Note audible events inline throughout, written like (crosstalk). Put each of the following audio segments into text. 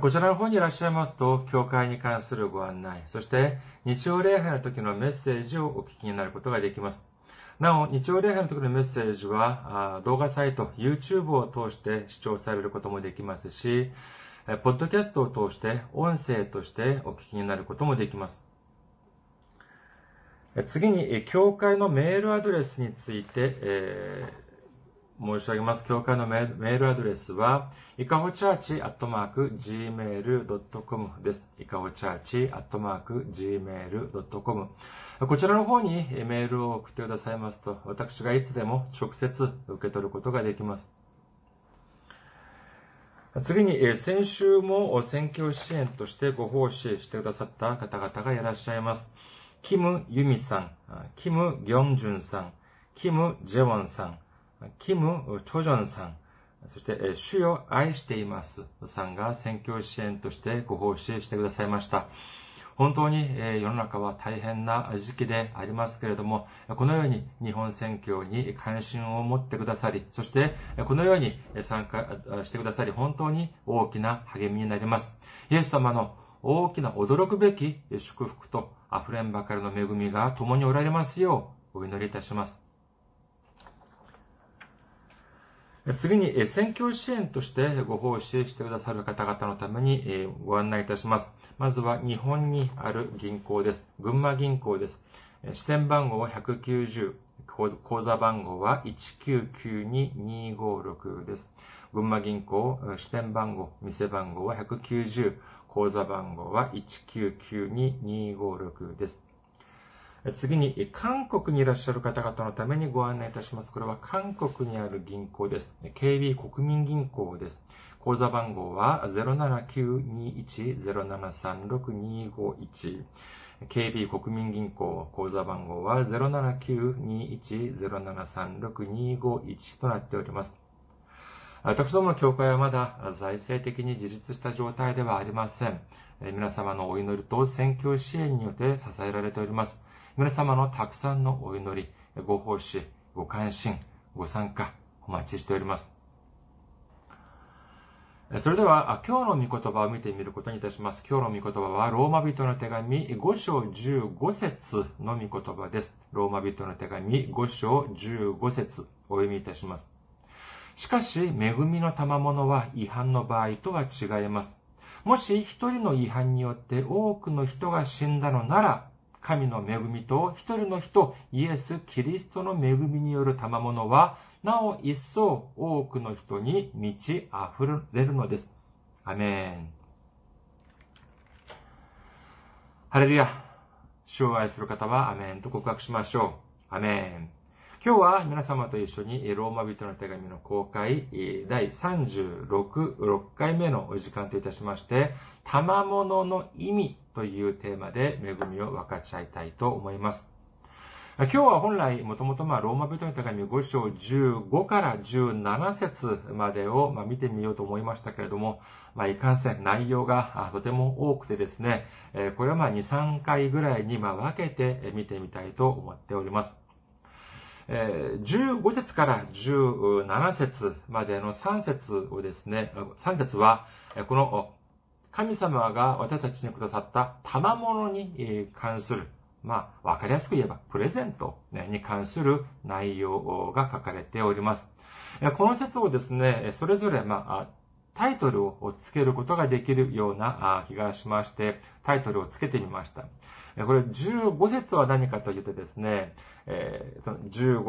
こちらの方にいらっしゃいますと、教会に関するご案内、そして日曜礼拝の時のメッセージをお聞きになることができます。なお、日曜礼拝の時のメッセージは、動画サイト、YouTube を通して視聴されることもできますし、ポッドキャストを通して音声としてお聞きになることもできます。次に、教会のメールアドレスについて、えー、申し上げます。教会のメールアドレスは、いかほチャーチアットマーク gmail.com です。いかほチャーチアットマーク gmail.com こちらの方にメールを送ってくださいますと、私がいつでも直接受け取ることができます。次に、先週も選挙支援としてご奉仕してくださった方々がいらっしゃいます。キム・ユミさん、キム・ギョンジュンさん、キム・ジェウォンさん、キム・チョジョンさん、そして、主よ愛していますさんが選挙支援としてご奉仕してくださいました。本当に世の中は大変な時期でありますけれども、このように日本選挙に関心を持ってくださり、そしてこのように参加してくださり、本当に大きな励みになります。イエス様の大きな驚くべき祝福と溢れんばかりの恵みが共におられますようお祈りいたします。次に、選挙支援としてご奉仕してくださる方々のためにご案内いたします。まずは日本にある銀行です。群馬銀行です。支店番号は190、口座番号は1992256です。群馬銀行支店番号、店番号は190、口座番号は1992256です。次に、韓国にいらっしゃる方々のためにご案内いたします。これは韓国にある銀行です。KB 国民銀行です。口座番号は07921-0736-251。KB 国民銀行口座番号は07921-0736-251となっております。私どもの教会はまだ財政的に自立した状態ではありません。皆様のお祈りと選挙支援によって支えられております。皆様のたくさんのお祈り、ご奉仕、ご関心、ご参加、お待ちしております。それでは、今日の御言葉を見てみることにいたします。今日の御言葉は、ローマ人の手紙5章15節の御言葉です。ローマ人の手紙5章15節お読みいたします。しかし、恵みの賜物は違反の場合とは違います。もし一人の違反によって多くの人が死んだのなら、神の恵みと一人の人、イエス・キリストの恵みによる賜物は、なお一層多くの人に満ち溢れるのです。アメン。ハレルヤ。主を愛する方はアメンと告白しましょう。アメン。今日は皆様と一緒にローマ人の手紙の公開第36、6回目のお時間といたしまして、賜物の意味というテーマで恵みを分かち合いたいと思います。今日は本来、もともとまあローマ人の手紙5章15から17節までをまあ見てみようと思いましたけれども、まあいかんせん内容がとても多くてですね、これはまあ2、3回ぐらいにまあ分けて見てみたいと思っております。15節から17節までの3節をですね、3節は、この神様が私たちにくださった賜物に関する、まあ、わかりやすく言えば、プレゼントに関する内容が書かれております。この説をですね、それぞれ、まあ、タイトルをつけることができるような気がしまして、タイトルをつけてみました。これ15節は何かというとですね、えー、15、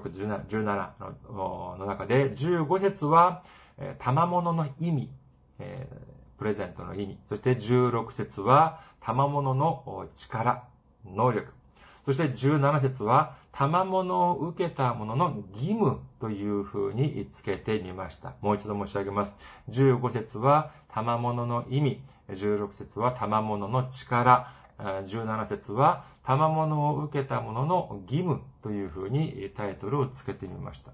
16、17の中で、15節は、賜物の意味、プレゼントの意味、そして16節は賜物の力、能力、そして17節は賜物を受けた者の義務という風につけてみました。もう一度申し上げます。15節は賜物の意味、16節は賜物の力、17節は、賜物を受けた者の義務というふうにタイトルをつけてみました。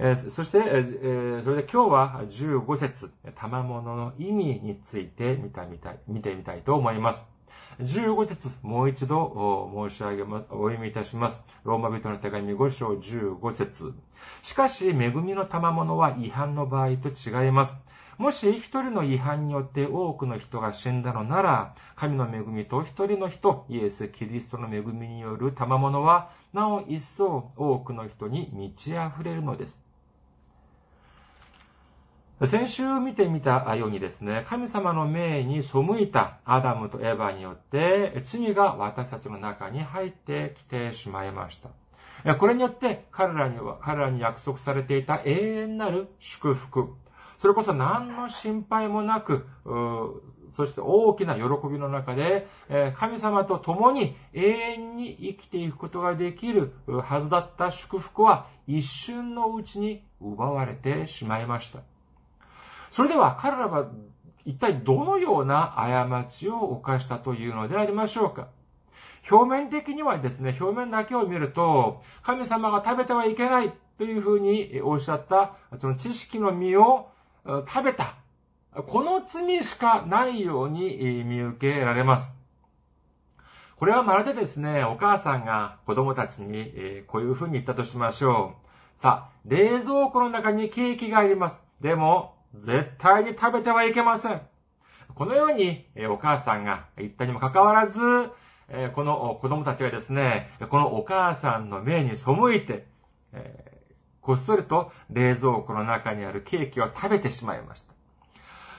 えー、そして、えー、それで今日は15節、賜物の意味について見たみた、見てみたいと思います。15節、もう一度申し上げま、お読みいたします。ローマ人の手紙5章15節しかし、恵みの賜物は違反の場合と違います。もし一人の違反によって多くの人が死んだのなら、神の恵みと一人の人、イエス・キリストの恵みによる賜物は、なお一層多くの人に満ち溢れるのです。先週見てみたようにですね、神様の命に背いたアダムとエヴァによって、罪が私たちの中に入ってきてしまいました。これによって彼らには、彼らに約束されていた永遠なる祝福。それこそ何の心配もなく、そして大きな喜びの中で、神様と共に永遠に生きていくことができるはずだった祝福は一瞬のうちに奪われてしまいました。それでは彼らは一体どのような過ちを犯したというのでありましょうか表面的にはですね、表面だけを見ると、神様が食べてはいけないというふうにおっしゃった、その知識の実を食べた。この罪しかないように見受けられます。これはまるでですね、お母さんが子供たちにこういうふうに言ったとしましょう。さあ、冷蔵庫の中にケーキがあります。でも、絶対に食べてはいけません。このように、お母さんが言ったにもかかわらず、この子供たちがですね、このお母さんの命に背いて、こっそりと冷蔵庫の中にあるケーキを食べてしまいました。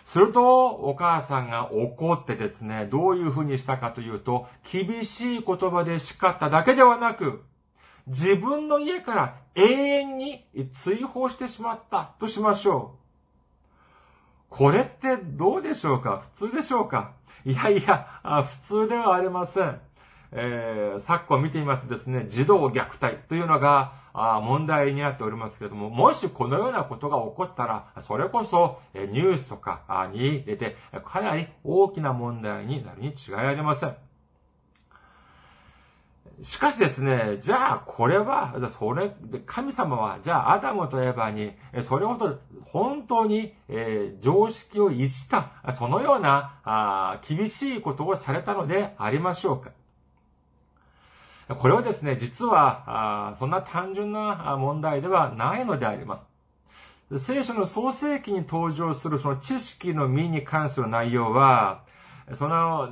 すると、お母さんが怒ってですね、どういうふうにしたかというと、厳しい言葉で叱っただけではなく、自分の家から永遠に追放してしまったとしましょう。これってどうでしょうか？普通でしょうか？いやいや、普通ではありません。えー、昨今見てみますとですね、児童虐待というのが問題になっておりますけれども、もしこのようなことが起こったら、それこそニュースとかに出て、かなり大きな問題になるに違いありません。しかしですね、じゃあこれは、それ、神様は、じゃあアダムとエヴァに、それほど本当に、えー、常識を逸した、そのようなあ厳しいことをされたのでありましょうか。これはですね、実は、あそんな単純な問題ではないのであります。聖書の創世記に登場するその知識の実に関する内容は、その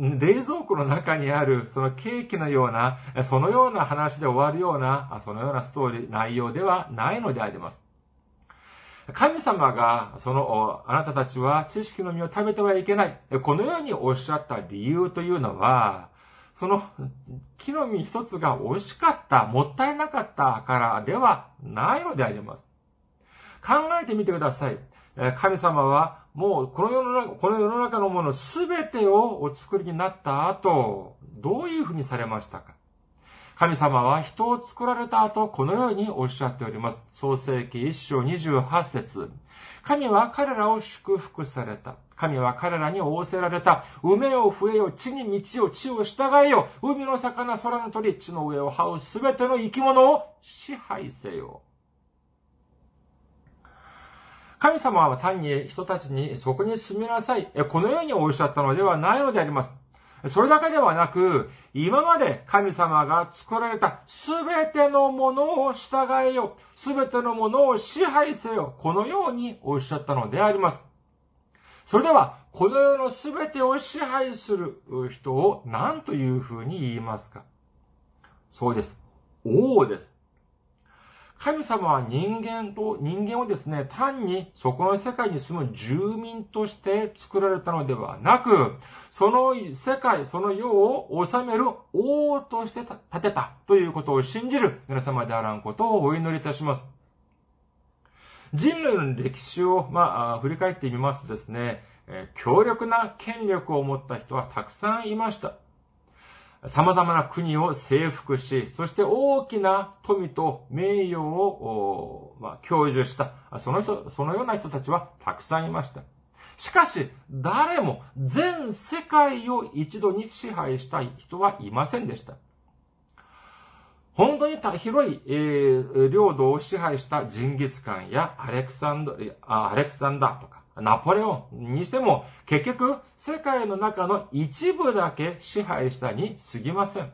冷蔵庫の中にあるそのケーキのような、そのような話で終わるような、そのようなストーリー、内容ではないのであります。神様が、その、あなたたちは知識の実を食べてはいけない。このようにおっしゃった理由というのは、その木の実一つが美味しかった、もったいなかったからではないのであります。考えてみてください。神様はもうこの世の中、この世の中のものすべてをお作りになった後、どういうふうにされましたか？神様は人を作られた後、このようにおっしゃっております。創世記一章28節神は彼らを祝福された。神は彼らに仰せられた。埋めよ、増えよ、地に道を、地を従えよ。海の魚、空の鳥、地の上を這うすべての生き物を支配せよ。神様は単に人たちにそこに住みなさい。このようにおっしゃったのではないのであります。それだけではなく、今まで神様が作られたすべてのものを従えよ。すべてのものを支配せよ。このようにおっしゃったのであります。それでは、この世のすべてを支配する人を何というふうに言いますか？そうです。王です。神様は人間と、人間をですね、単にそこの世界に住む住民として作られたのではなく、その世界、その世を治める王として立てたということを信じる皆様であらんことをお祈りいたします。人類の歴史を、まあ、振り返ってみますとですね、強力な権力を持った人はたくさんいました。様々な国を征服し、そして大きな富と名誉を、まあ、享受した、その人、そのような人たちはたくさんいました。しかし、誰も全世界を一度に支配したい人はいませんでした。本当に広い、えー、領土を支配したジンギスカンやアレクサンドアレクサンダーとか、ナポレオンにしても、結局、世界の中の一部だけ支配したに過ぎません。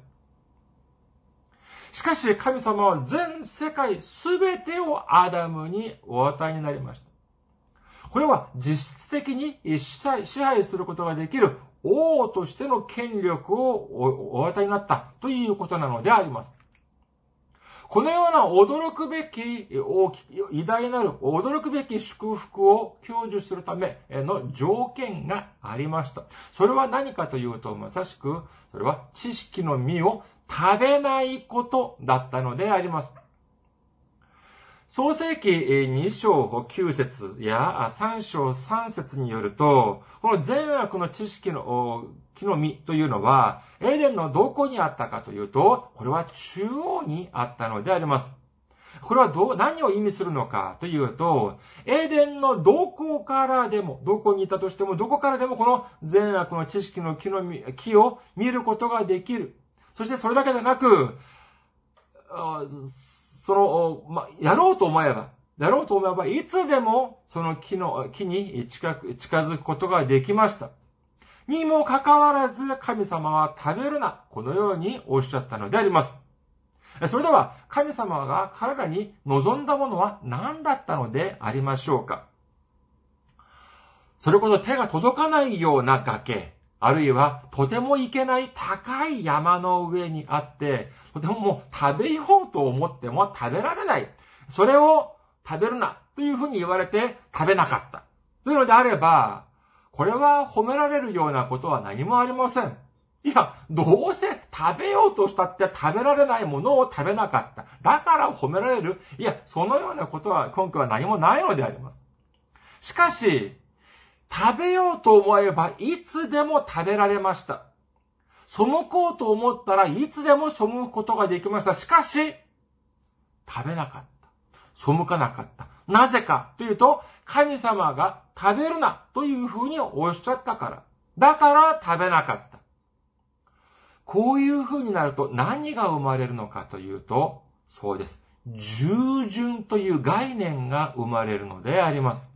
しかし、神様は全世界すべてをアダムにお与えになりました。これは実質的に支配することができる王としての権力をお与えになったということなのであります。このような驚くべき、大き偉大なる驚くべき祝福を享受するための条件がありました。それは何かというと、まさしく、それは知識の実を食べないことだったのであります。創世記2章9節や3章3節によると、この善悪の知識の木の実というのは、エーデンのどこにあったかというと、これは中央にあったのであります。これはどう、何を意味するのかというと、エーデンのどこからでも、どこにいたとしても、どこからでもこの善悪の知識の木の実木を見ることができる。そしてそれだけでなく、その、ま、やろうと思えば、やろうと思えば、いつでもその木の、木に近く、近づくことができました。にもかかわらず、神様は食べるな、このようにおっしゃったのであります。それでは、神様が彼らに望んだものは何だったのでありましょうかそれこそ手が届かないような崖、あるいはとても行けない高い山の上にあって、とてももう食べようと思っても食べられない。それを食べるなというふうに言われて食べなかった。というのであれば、これは褒められるようなことは何もありません。いや、どうせ食べようとしたって食べられないものを食べなかった。だから褒められる。いや、そのようなことは根拠は何もないのであります。しかし、食べようと思えばいつでも食べられました。背こうと思ったらいつでも背くことができました。しかし、食べなかった。背かなかった。なぜかというと、神様が食べるなというふうにおっしゃったから。だから食べなかった。こういうふうになると何が生まれるのかというと、そうです。従順という概念が生まれるのであります。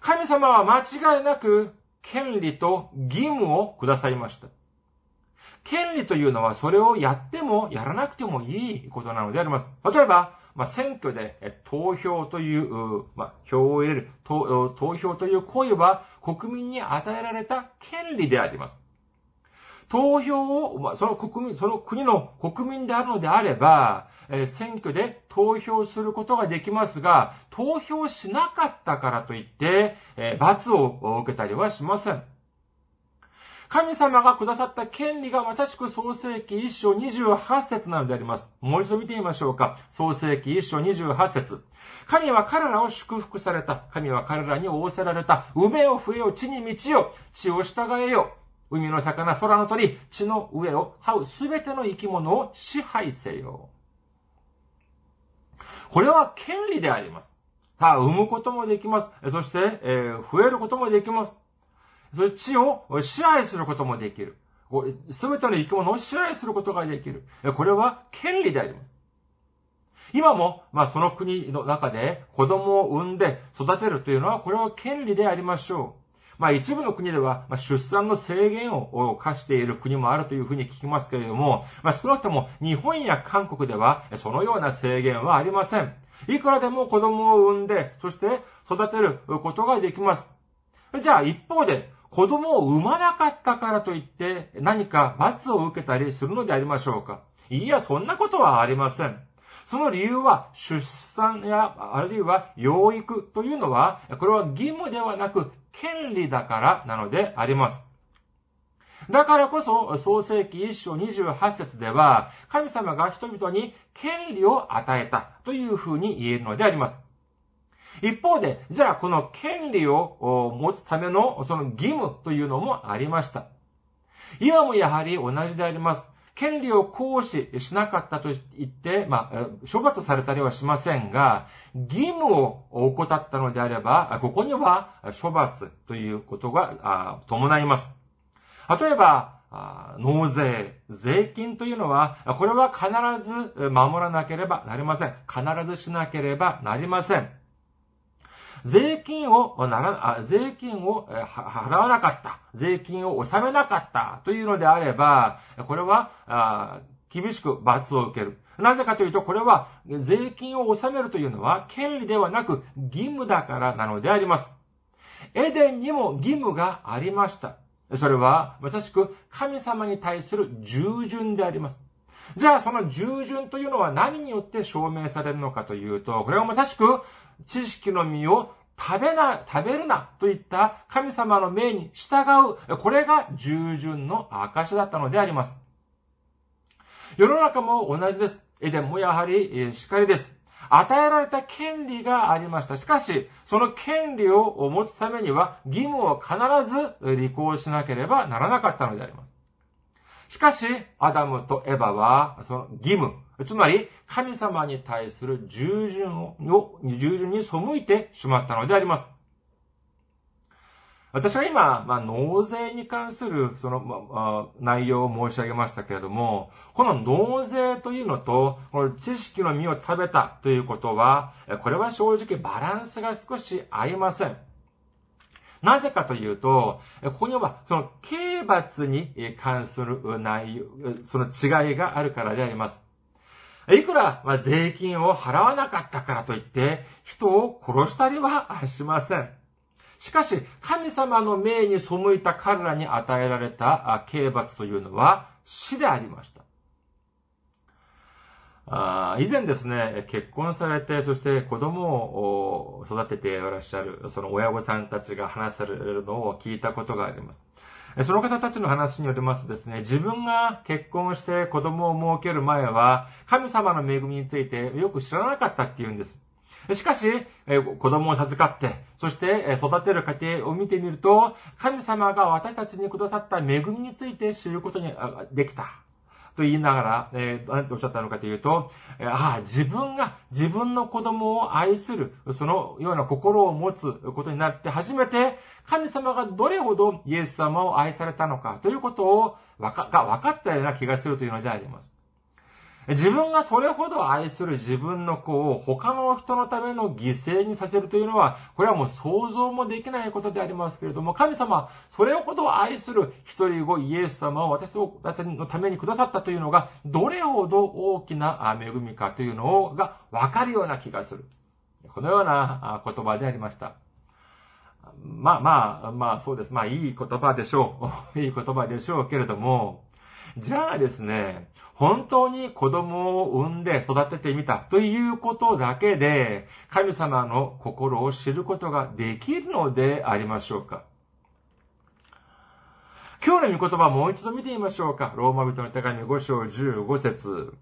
神様は間違いなく権利と義務をくださいました。権利というのはそれをやってもやらなくてもいいことなのであります。例えば、まあ、選挙で投票という、まあ、票を入れる投票という行為は国民に与えられた権利であります。投票を、ま、その国民、その国の国民であるのであれば、えー、選挙で投票することができますが、投票しなかったからといって、えー、罰を受けたりはしません。神様がくださった権利がまさしく創世記一章28節なのであります。もう一度見てみましょうか。創世記一章28節神は彼らを祝福された。神は彼らに仰せられた。梅を増えよ、地に満ちよ。地を従えよ。海の魚、空の鳥、地の上を這うすべての生き物を支配せよ。これは権利であります。さあ、産むこともできます。そして、えー、増えることもできます。そして地を支配することもできる。すべての生き物を支配することができる。これは権利であります。今も、まあ、その国の中で子供を産んで育てるというのは、これは権利でありましょう。まあ一部の国では、まあ、出産の制限を課している国もあるというふうに聞きますけれども、まあ少なくとも日本や韓国ではそのような制限はありません。いくらでも子供を産んで、そして育てることができます。じゃあ一方で、子供を産まなかったからといって何か罰を受けたりするのでありましょうかいや、そんなことはありません。その理由は、出産や、あるいは養育というのは、これは義務ではなく、権利だからなのであります。だからこそ、創世記一章28節では、神様が人々に権利を与えたというふうに言えるのであります。一方で、じゃあこの権利を持つためのその義務というのもありました。今もやはり同じであります。権利を行使しなかったと言って、まあ、処罰されたりはしませんが、義務を怠ったのであれば、ここには処罰ということが伴います。例えば、納税、税金というのは、これは必ず守らなければなりません。必ずしなければなりません。税金をなら、税金を払わなかった。税金を納めなかったというのであれば、これは、厳しく罰を受ける。なぜかというと、これは税金を納めるというのは権利ではなく義務だからなのであります。エデンにも義務がありました。それは、まさしく神様に対する従順であります。じゃあ、その従順というのは何によって証明されるのかというと、これはまさしく知識の実を食べな、食べるなといった神様の命に従う。これが従順の証だったのであります。世の中も同じです。エデンもやはりしかりです。与えられた権利がありました。しかし、その権利を持つためには義務を必ず履行しなければならなかったのであります。しかし、アダムとエバは、その義務、つまり、神様に対する従順を、従順に背いてしまったのであります。私は今、まあ、納税に関する、その、まあ、内容を申し上げましたけれども、この納税というのと、この知識の実を食べたということは、これは正直バランスが少し合いません。なぜかというと、ここには、その、刑罰に関する内容、その違いがあるからであります。いくら、ま税金を払わなかったからといって、人を殺したりはしません。しかし、神様の命に背いた彼らに与えられた刑罰というのは死でありました。あ以前ですね、結婚されて、そして子供を育てていらっしゃる、その親御さんたちが話されるのを聞いたことがあります。その方たちの話によりますとですね、自分が結婚して子供を設ける前は、神様の恵みについてよく知らなかったっていうんです。しかし、子供を授かって、そして育てる過程を見てみると、神様が私たちにくださった恵みについて知ることにできた。と言いながら、えー、何ておっしゃったのかというと、ああ、自分が自分の子供を愛する、そのような心を持つことになって初めて、神様がどれほどイエス様を愛されたのかということを、わか、が分かったような気がするというのであります。自分がそれほど愛する自分の子を他の人のための犠牲にさせるというのは、これはもう想像もできないことでありますけれども、神様、それほど愛する一人子イエス様を私のためにくださったというのが、どれほど大きな恵みかというのがわかるような気がする。このような言葉でありました。まあまあ、まあそうです。まあいい言葉でしょう。(laughs) いい言葉でしょうけれども、じゃあですね、本当に子供を産んで育ててみたということだけで、神様の心を知ることができるのでありましょうか今日の御言葉もう一度見てみましょうか。ローマ人の手紙5章15節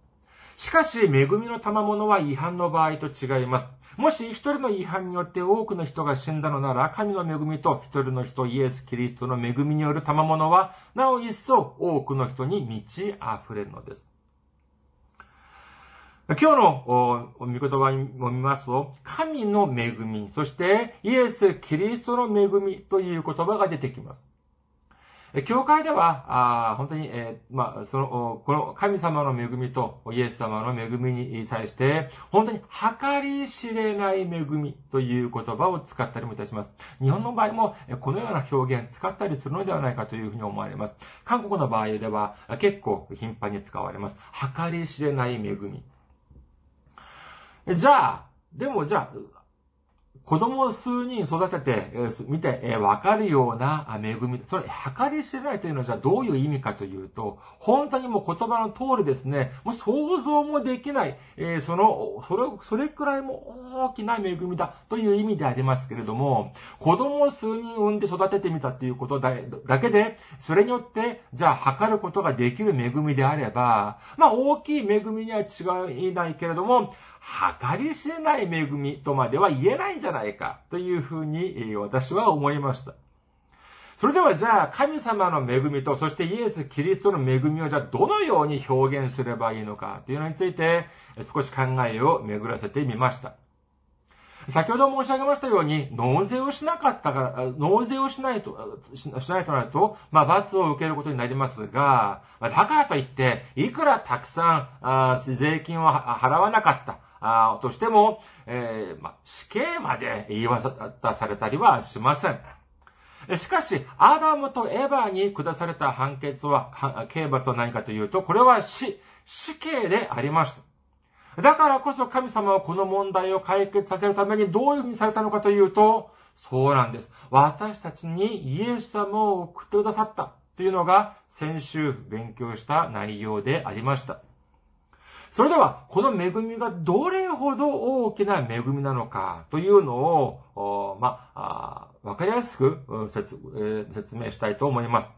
しかし、恵みの賜物は違反の場合と違います。もし一人の違反によって多くの人が死んだのなら、神の恵みと一人の人イエス・キリストの恵みによる賜物は、なお一層多くの人に満ち溢れるのです。今日の御言葉を見ますと、神の恵み、そしてイエス・キリストの恵みという言葉が出てきます。教会では、あ本当に、えー、まあ、その、この神様の恵みとイエス様の恵みに対して、本当に計り知れない恵みという言葉を使ったりもいたします。日本の場合も、このような表現使ったりするのではないかというふうに思われます。韓国の場合では、結構頻繁に使われます。計り知れない恵み。じゃあ、でもじゃあ、子供を数人育てて、えー、見て、えー、わかるような恵み。それ、計り知れないというのはじゃあどういう意味かというと、本当にもう言葉の通りですね、もう想像もできない、えー、その、それ、それくらいも大きな恵みだという意味でありますけれども、子供を数人産んで育ててみたということだだけで、それによって、じゃあ測ることができる恵みであれば、まあ大きい恵みには違いないけれども、計り知れない恵みとまでは言えないんじゃないかというふうに私は思いました。それではじゃあ神様の恵みと、そしてイエス・キリストの恵みをじゃあどのように表現すればいいのかというのについて少し考えを巡らせてみました。先ほど申し上げましたように、納税をしなかったから、納税をしないと、しないとなると、まあ、罰を受けることになりますが、だからといって、いくらたくさん、あ税金を払わなかった、あとしても、えー、ま、死刑まで言い渡されたりはしません。しかし、アダムとエヴァに下された判決は、刑罰は何かというと、これは死、死刑でありました。だからこそ神様はこの問題を解決させるためにどういうふうにされたのかというと、そうなんです。私たちにイエス様を送ってくださったというのが先週勉強した内容でありました。それでは、この恵みがどれほど大きな恵みなのかというのを、まあ、わかりやすく説明したいと思います。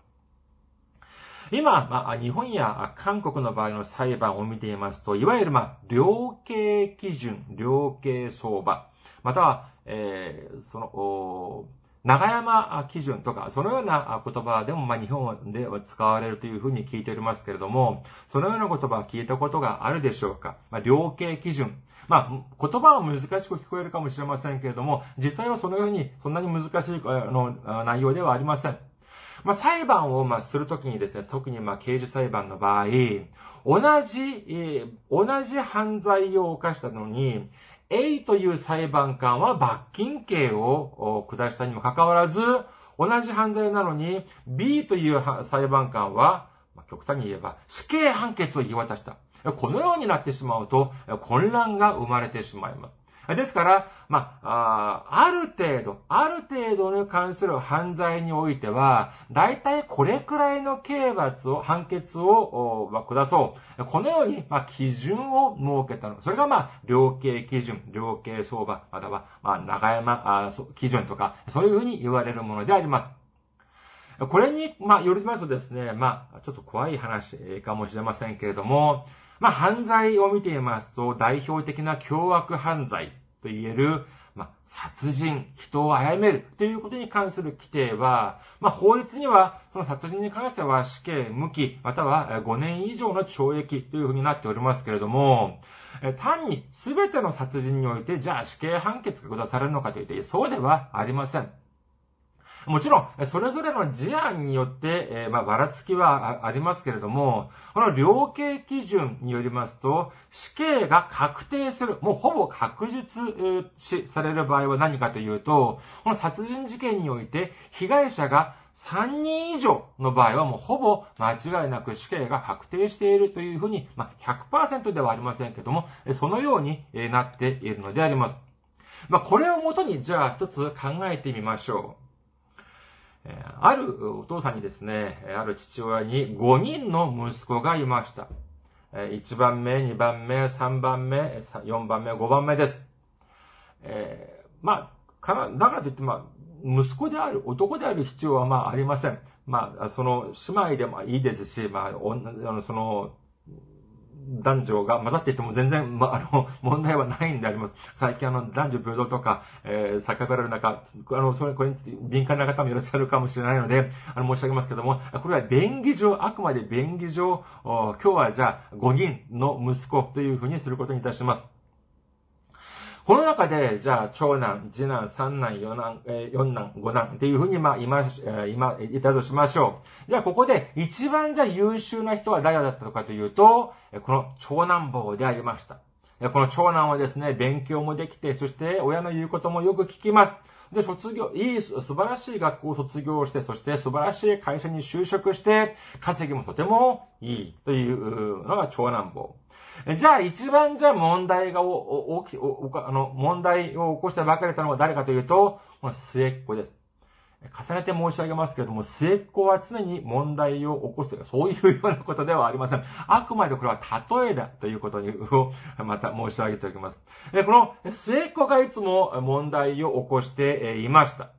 今、まあ、日本や韓国の場合の裁判を見ていますと、いわゆる、まあ、量刑基準、量刑相場、または、えー、その、長山基準とか、そのような言葉でも、まあ、日本では使われるというふうに聞いておりますけれども、そのような言葉を聞いたことがあるでしょうか？まあ、量刑基準。まあ、言葉は難しく聞こえるかもしれませんけれども、実際はそのように、そんなに難しいの内容ではありません。まあ、裁判を、まあ、するときにですね、特に、まあ、刑事裁判の場合、同じ、えー、同じ犯罪を犯したのに、A という裁判官は罰金刑を下したにもかかわらず、同じ犯罪なのに、B という裁判官は、極端に言えば、死刑判決を言い渡した。このようになってしまうと、混乱が生まれてしまいます。ですから、まあ、あある程度、ある程度に関する犯罪においては、大体これくらいの刑罰を、判決を、ま、下そう。このように、まあ、基準を設けたの。それが、まあ、量刑基準、量刑相場、または、まあ、長山あ基準とか、そういうふうに言われるものであります。これに、まあ、よりますとですね、まあ、ちょっと怖い話かもしれませんけれども、まあ、犯罪を見ていますと、代表的な凶悪犯罪と言える、まあ、殺人、人を殺めるということに関する規定は、まあ、法律には、その殺人に関しては死刑、無期、または5年以上の懲役というふうになっておりますけれども、単に全ての殺人において、じゃあ死刑判決が下されるのかというと、そうではありません。もちろん、それぞれの事案によって、えー、まあ、ばらつきはありますけれども、この量刑基準によりますと、死刑が確定する、もうほぼ確実視される場合は何かというと、この殺人事件において、被害者が3人以上の場合はもうほぼ間違いなく死刑が確定しているというふうに、まあ、100%ではありませんけども、そのようになっているのであります。まあ、これをもとに、じゃあ一つ考えてみましょう。あるお父さんにですね、ある父親に5人の息子がいました。1番目、2番目、3番目、4番目、5番目です。えー、まあ、かだからといって、まあ、息子である、男である必要はまあありません。まあ、その姉妹でもいいですし、まあ、あの、その、男女が混ざっていても全然、ま (laughs) あ、の、問題はないんであります。最近あの、男女平等とか、えー、叫ばれる中、あの、それ、これについて敏感な方もいらっしゃるかもしれないので、あの、申し上げますけども、これは便宜上、あくまで便宜上、今日はじゃあ、5人の息子というふうにすることにいたします。この中で、じゃあ、長男、次男、三男、四男、えー、四男、五男っていうふうに、まあ、今、今、いたとしましょう。じゃあ、ここで、一番じゃあ優秀な人は誰だったのかというと、この長男坊でありました。この長男はですね、勉強もできて、そして親の言うこともよく聞きます。で、卒業、いい、素晴らしい学校を卒業して、そして素晴らしい会社に就職して、稼ぎもとてもいいというのが長男坊。じゃあ一番じゃあ問題が大き、あの、問題を起こしてばかりたのは誰かというと、この末っ子です。重ねて申し上げますけれども、末っ子は常に問題を起こすという、そういうようなことではありません。あくまでこれは例えだということを、また申し上げておきます。この末っ子がいつも問題を起こしていました。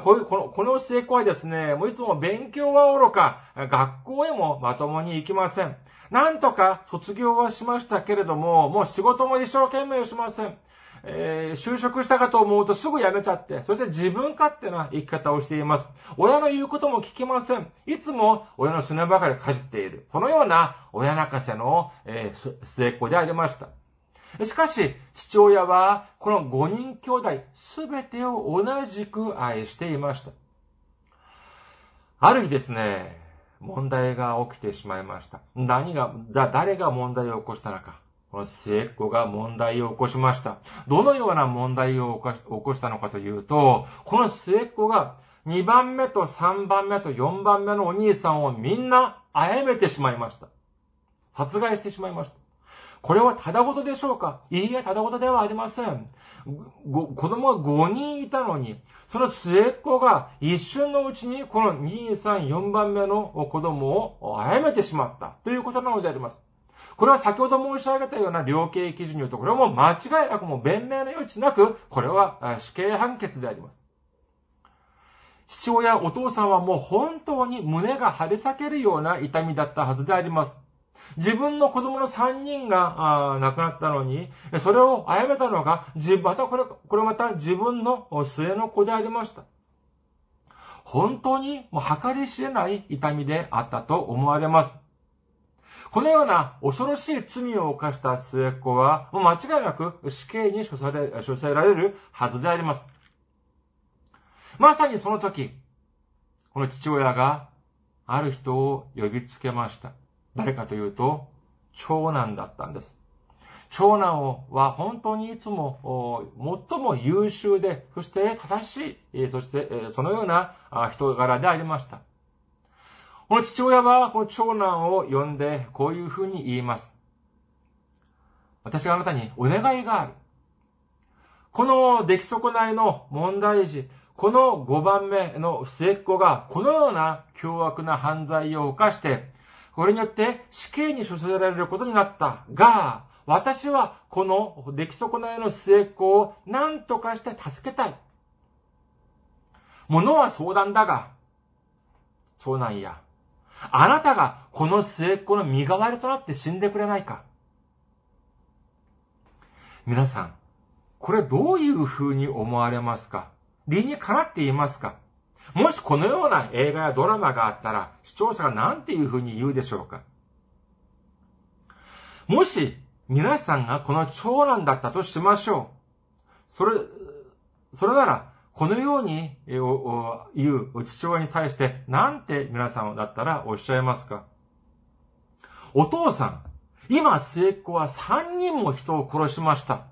こういう、この、この末っ子はですね、もういつも勉強は愚か、学校へもまともに行きません。なんとか卒業はしましたけれども、もう仕事も一生懸命しません。えー、就職したかと思うとすぐ辞めちゃって、そして自分勝手な生き方をしています。親の言うことも聞きません。いつも親のすねばかりかじっている。そのような親泣かせの、えー、末っ子でありました。しかし、父親は、この5人兄弟すべてを同じく愛していました。ある日ですね、問題が起きてしまいました。何が、だ誰が問題を起こしたのか。この末っ子が問題を起こしました。どのような問題を起こしたのかというと、この末っ子が2番目と3番目と4番目のお兄さんをみんな殺めてしまいました。殺害してしまいました。これはただごとでしょうか？いいえ、ただごとではありません。子供が5人いたのに、その末っ子が一瞬のうちにこの2、3、4番目の子供を殺めてしまったということなのであります。これは先ほど申し上げたような量刑基準によると、これはもう間違いなくもう弁明の余地なく、これは死刑判決であります。父親、お父さんはもう本当に胸が張り裂けるような痛みだったはずであります。自分の子供の3人が亡くなったのに、それを殺めたのが、またこれ、これまた自分の末の子でありました。本当にもう計り知れない痛みであったと思われます。このような恐ろしい罪を犯した末っ子は、もう間違いなく死刑に処され処せられるはずであります。まさにその時、この父親がある人を呼びつけました。誰かというと、長男だったんです。長男は本当にいつも最も優秀で、そして正しい、そしてそのような人柄でありました。この父親はこの長男を呼んでこういうふうに言います。私があなたにお願いがある。この出来損ないの問題児、この5番目の末っ子がこのような凶悪な犯罪を犯して、これによって死刑に処せられることになったが、私はこの出来損ないの末っ子を何とかして助けたい。物は相談だが、長男や、あなたがこの末っ子の身代わりとなって死んでくれないか。皆さん、これどういう風に思われますか？理にかなっていますか？もしこのような映画やドラマがあったら、視聴者が何ていう風に言うでしょうか？もし、皆さんがこの長男だったとしましょう。それ、それなら、このように言う父親に対して、なんて皆さんだったらおっしゃいますか？お父さん、今末っ子は3人も人を殺しました。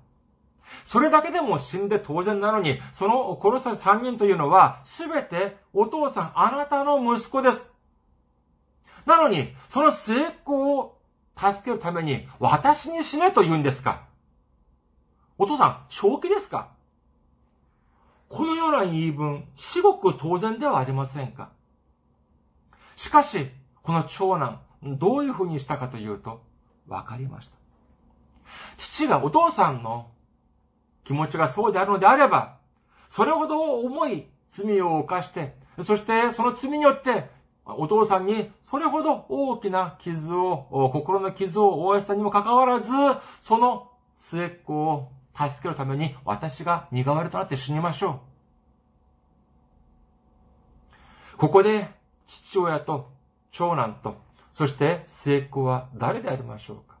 それだけでも死んで当然なのに、その殺され3人というのは、すべてお父さん、あなたの息子です。なのに、その末っ子を助けるために、私に死ねと言うんですか？お父さん、正気ですか？このような言い分、至極当然ではありませんか？しかし、この長男、どういうふうにしたかというと、わかりました。父がお父さんの気持ちがそうであるのであれば、それほど重い罪を犯して、そしてその罪によって、お父さんにそれほど大きな傷を、心の傷を負わせたにもかかわらず、その末っ子を助けるために私が身代わりとなって死にましょう。ここで父親と長男と、そして末っ子は誰でありましょうか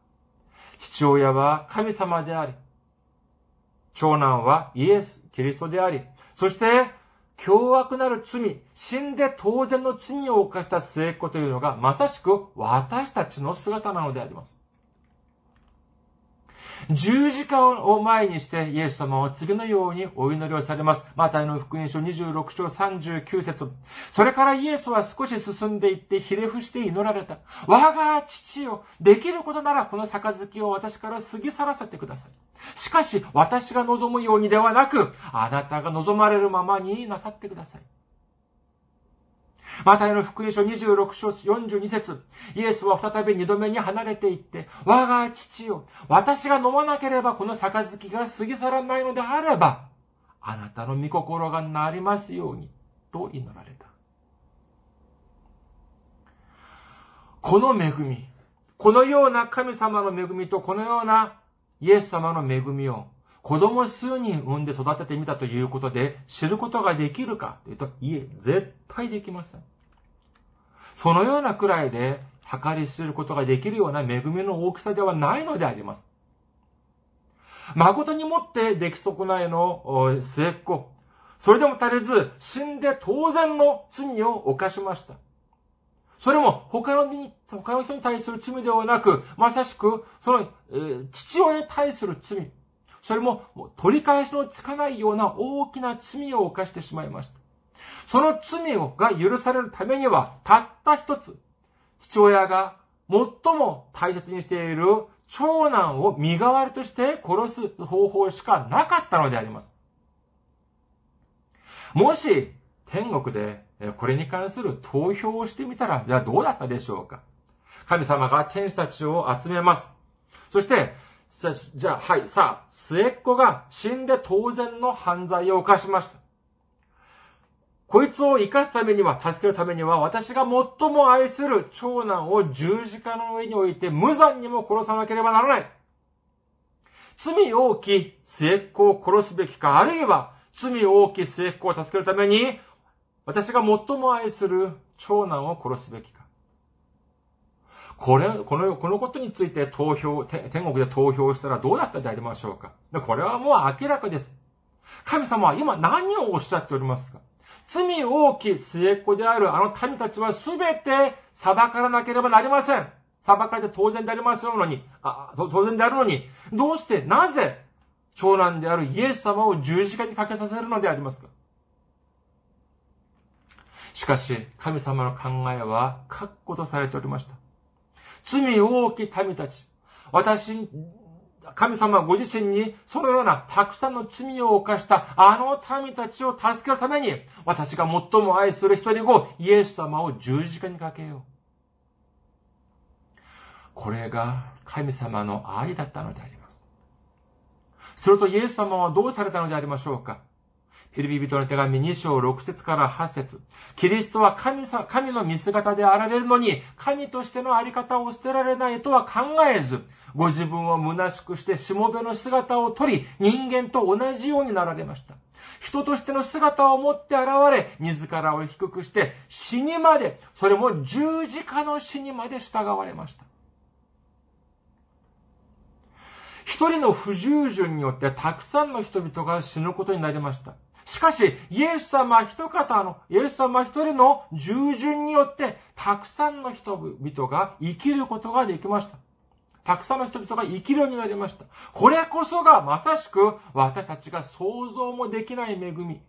父親は神様であり、長男はイエス、キリストであり、そして、凶悪なる罪、死んで当然の罪を犯した末っ子というのが、まさしく私たちの姿なのであります。十字架を前にしてイエス様は次のようにお祈りをされます。マタイの福音書26章39節それからイエスは少し進んでいってひれ伏して祈られた。我が父よ、できることならこの杯を私から過ぎ去らせてください。しかし私が望むようにではなく、あなたが望まれるままになさってください。マタイの福音書26章42節イエスは再び二度目に離れていって、我が父よ、私が飲まなければこの杯が過ぎ去らないのであれば、あなたの御心がなりますように、と祈られた。この恵み、このような神様の恵みとこのようなイエス様の恵みを、子供数人産んで育ててみたということで知ることができるかというと、いえ、絶対できません。そのようなくらいで計り知ることができるような恵みの大きさではないのであります。誠にもって出来損ないの末っ子。それでも足りず、死んで当然の罪を犯しました。それも他のに、他の人に対する罪ではなく、まさしく、その、えー、父親に対する罪。それも取り返しのつかないような大きな罪を犯してしまいました。その罪が許されるためには、たった一つ、父親が最も大切にしている長男を身代わりとして殺す方法しかなかったのであります。もし、天国でこれに関する投票をしてみたら、じゃあどうだったでしょうか神様が天使たちを集めます。そして、じゃあ、はい、さあ、末っ子が死んで当然の犯罪を犯しました。こいつを生かすためには、助けるためには、私が最も愛する長男を十字架の上に置いて無残にも殺さなければならない。罪多き末っ子を殺すべきか、あるいは罪多き末っ子を助けるために、私が最も愛する長男を殺すべきか。これ、この、このことについて投票、天国で投票したらどうだったでありましょうか。これはもう明らかです。神様は今何をおっしゃっておりますか罪多き末っ子であるあの民たちはすべて裁からなければなりません。裁かれて当然でありますのに、あ、当然であるのに、どうして、なぜ、長男であるイエス様を十字架にかけさせるのでありますかしかし、神様の考えは、確固とされておりました。罪多き民たち。私、神様ご自身にそのようなたくさんの罪を犯したあの民たちを助けるために、私が最も愛する一人子、イエス様を十字架にかけよう。これが神様の愛だったのであります。するとイエス様はどうされたのでありましょうか？フィリピ人の手紙2章6節から8節キリストは神さ神の見姿であられるのに、神としてのあり方を捨てられないとは考えず、ご自分を虚しくしてしもべの姿をとり、人間と同じようになられました。人としての姿を持って現れ、自らを低くして死にまで、それも十字架の死にまで従われました。一人の不従順によってたくさんの人々が死ぬことになりました。しかし、イエス様一方の、イエス様一人の従順によって、たくさんの人々が生きることができました。たくさんの人々が生きるようになりました。これこそがまさしく私たちが想像もできない恵み。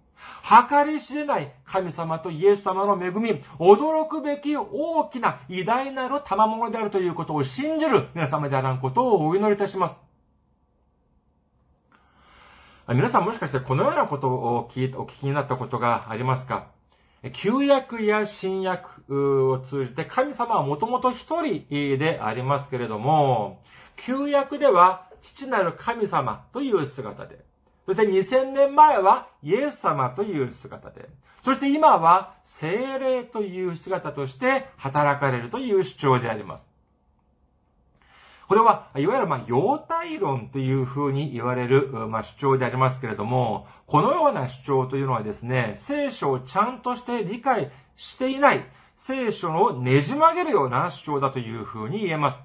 計り知れない神様とイエス様の恵み、驚くべき大きな偉大なる賜物であるということを信じる皆様であらんことをお祈りいたします。皆さんもしかしてこのようなことを聞いお聞きになったことがありますか？旧約や新約を通じて神様はもともと一人でありますけれども、旧約では父なる神様という姿で、そして2000年前はイエス様という姿で、そして今は精霊という姿として働かれるという主張であります。これは、いわゆる、まあ、様態論というふうに言われる、まあ、主張でありますけれども、このような主張というのはですね、聖書をちゃんとして理解していない、聖書をねじ曲げるような主張だというふうに言えます。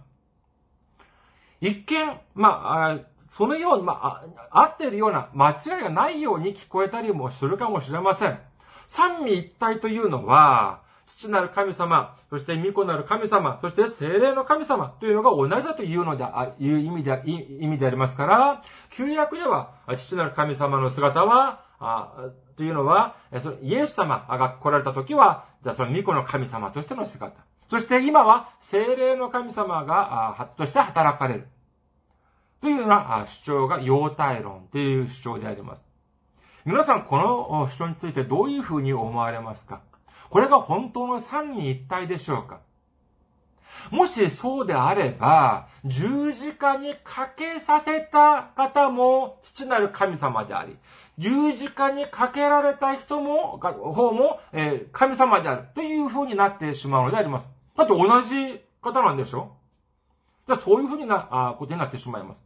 一見、まあ、そのように、まあ、合っているような、間違いがないように聞こえたりもするかもしれません。三位一体というのは、父なる神様、そして御子なる神様、そして精霊の神様というのが同じだというので、いう意味で、意味でありますから、旧約では、父なる神様の姿は、あというのは、イエス様が来られた時は、じゃあその御子の神様としての姿。そして今は精霊の神様が、として働かれる。というような主張が様態論という主張であります。皆さん、この主張についてどういうふうに思われますか？これが本当の三位一体でしょうか？もしそうであれば、十字架にかけさせた方も父なる神様であり、十字架にかけられた人も、方も、えー、神様であるという風になってしまうのであります。だって同じ方なんでしょ？じゃあそういう風にな、あことになってしまいます。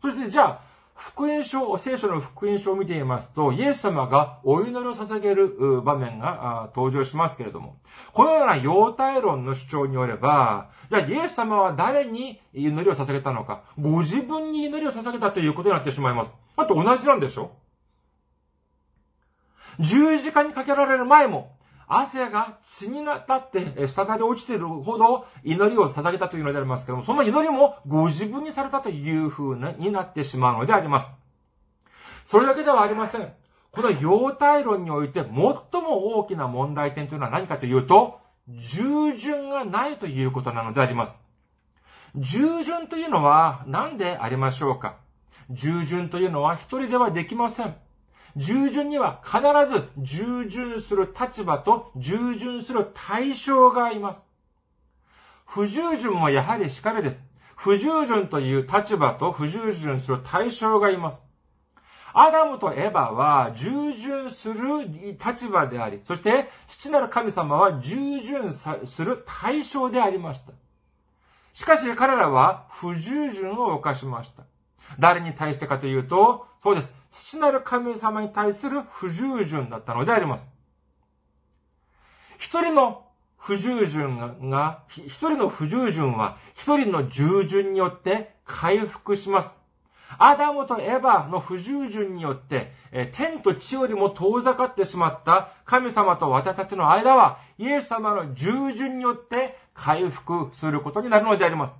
そしてじゃあ、福音書、聖書の福音書を見ていますと、イエス様がお祈りを捧げる場面が登場しますけれども、このような様態論の主張によれば、じゃあイエス様は誰に祈りを捧げたのか、ご自分に祈りを捧げたということになってしまいます。あと同じなんでしょ？十字架にかけられる前も、汗が血になって、滴り落ちているほど祈りを捧げたというのでありますけども、その祈りもご自分にされたという風になってしまうのであります。それだけではありません。この様態論において最も大きな問題点というのは何かというと、従順がないということなのであります。従順というのは何でありましょうか従順というのは一人ではできません。従順には必ず従順する立場と従順する対象がいます。不従順もやはりしかるです。不従順という立場と不従順する対象がいます。アダムとエバは従順する立場であり、そして父なる神様は従順する対象でありました。しかし彼らは不従順を犯しました。誰に対してかというと、そうです。父なる神様に対する不従順だったのであります。一人の不従順が、一人の不従順は一人の従順によって回復します。アダムとエバの不従順によって、天と地よりも遠ざかってしまった神様と私たちの間は、イエス様の従順によって回復することになるのであります。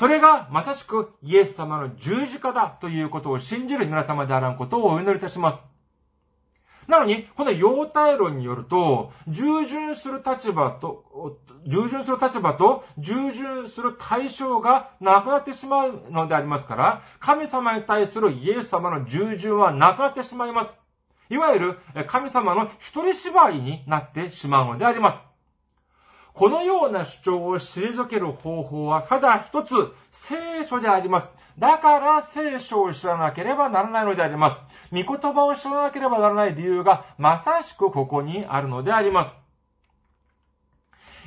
それがまさしくイエス様の十字架だということを信じる皆様であらんことをお祈りいたします。なのに、この様態論によると、従順する立場と、従順する立場と、従順する対象がなくなってしまうのでありますから、神様に対するイエス様の従順はなくなってしまいます。いわゆる、神様の一人芝居になってしまうのであります。このような主張を退ける方法はただ一つ、聖書であります。だから聖書を知らなければならないのであります。御言葉を知らなければならない理由がまさしくここにあるのであります。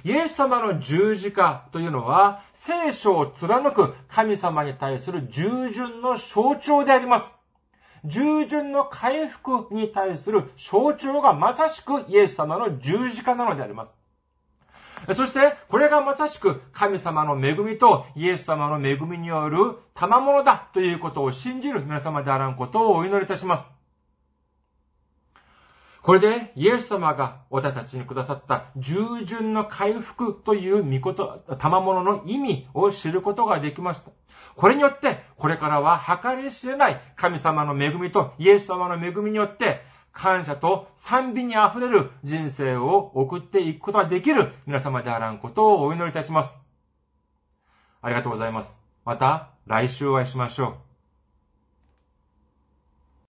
イエス様の十字架というのは、聖書を貫く神様に対する従順の象徴であります。従順の回復に対する象徴がまさしくイエス様の十字架なのであります。そして、これがまさしく神様の恵みとイエス様の恵みによる賜物だということを信じる皆様であらんことをお祈りいたします。これで、イエス様が私たちにくださった従順の回復という御こと、賜物の意味を知ることができました。これによって、これからは計り知れない神様の恵みとイエス様の恵みによって、感謝と賛美に溢れる人生を送っていくことができる皆様であらんことをお祈りいたします。ありがとうございます。また来週お会いしましょう。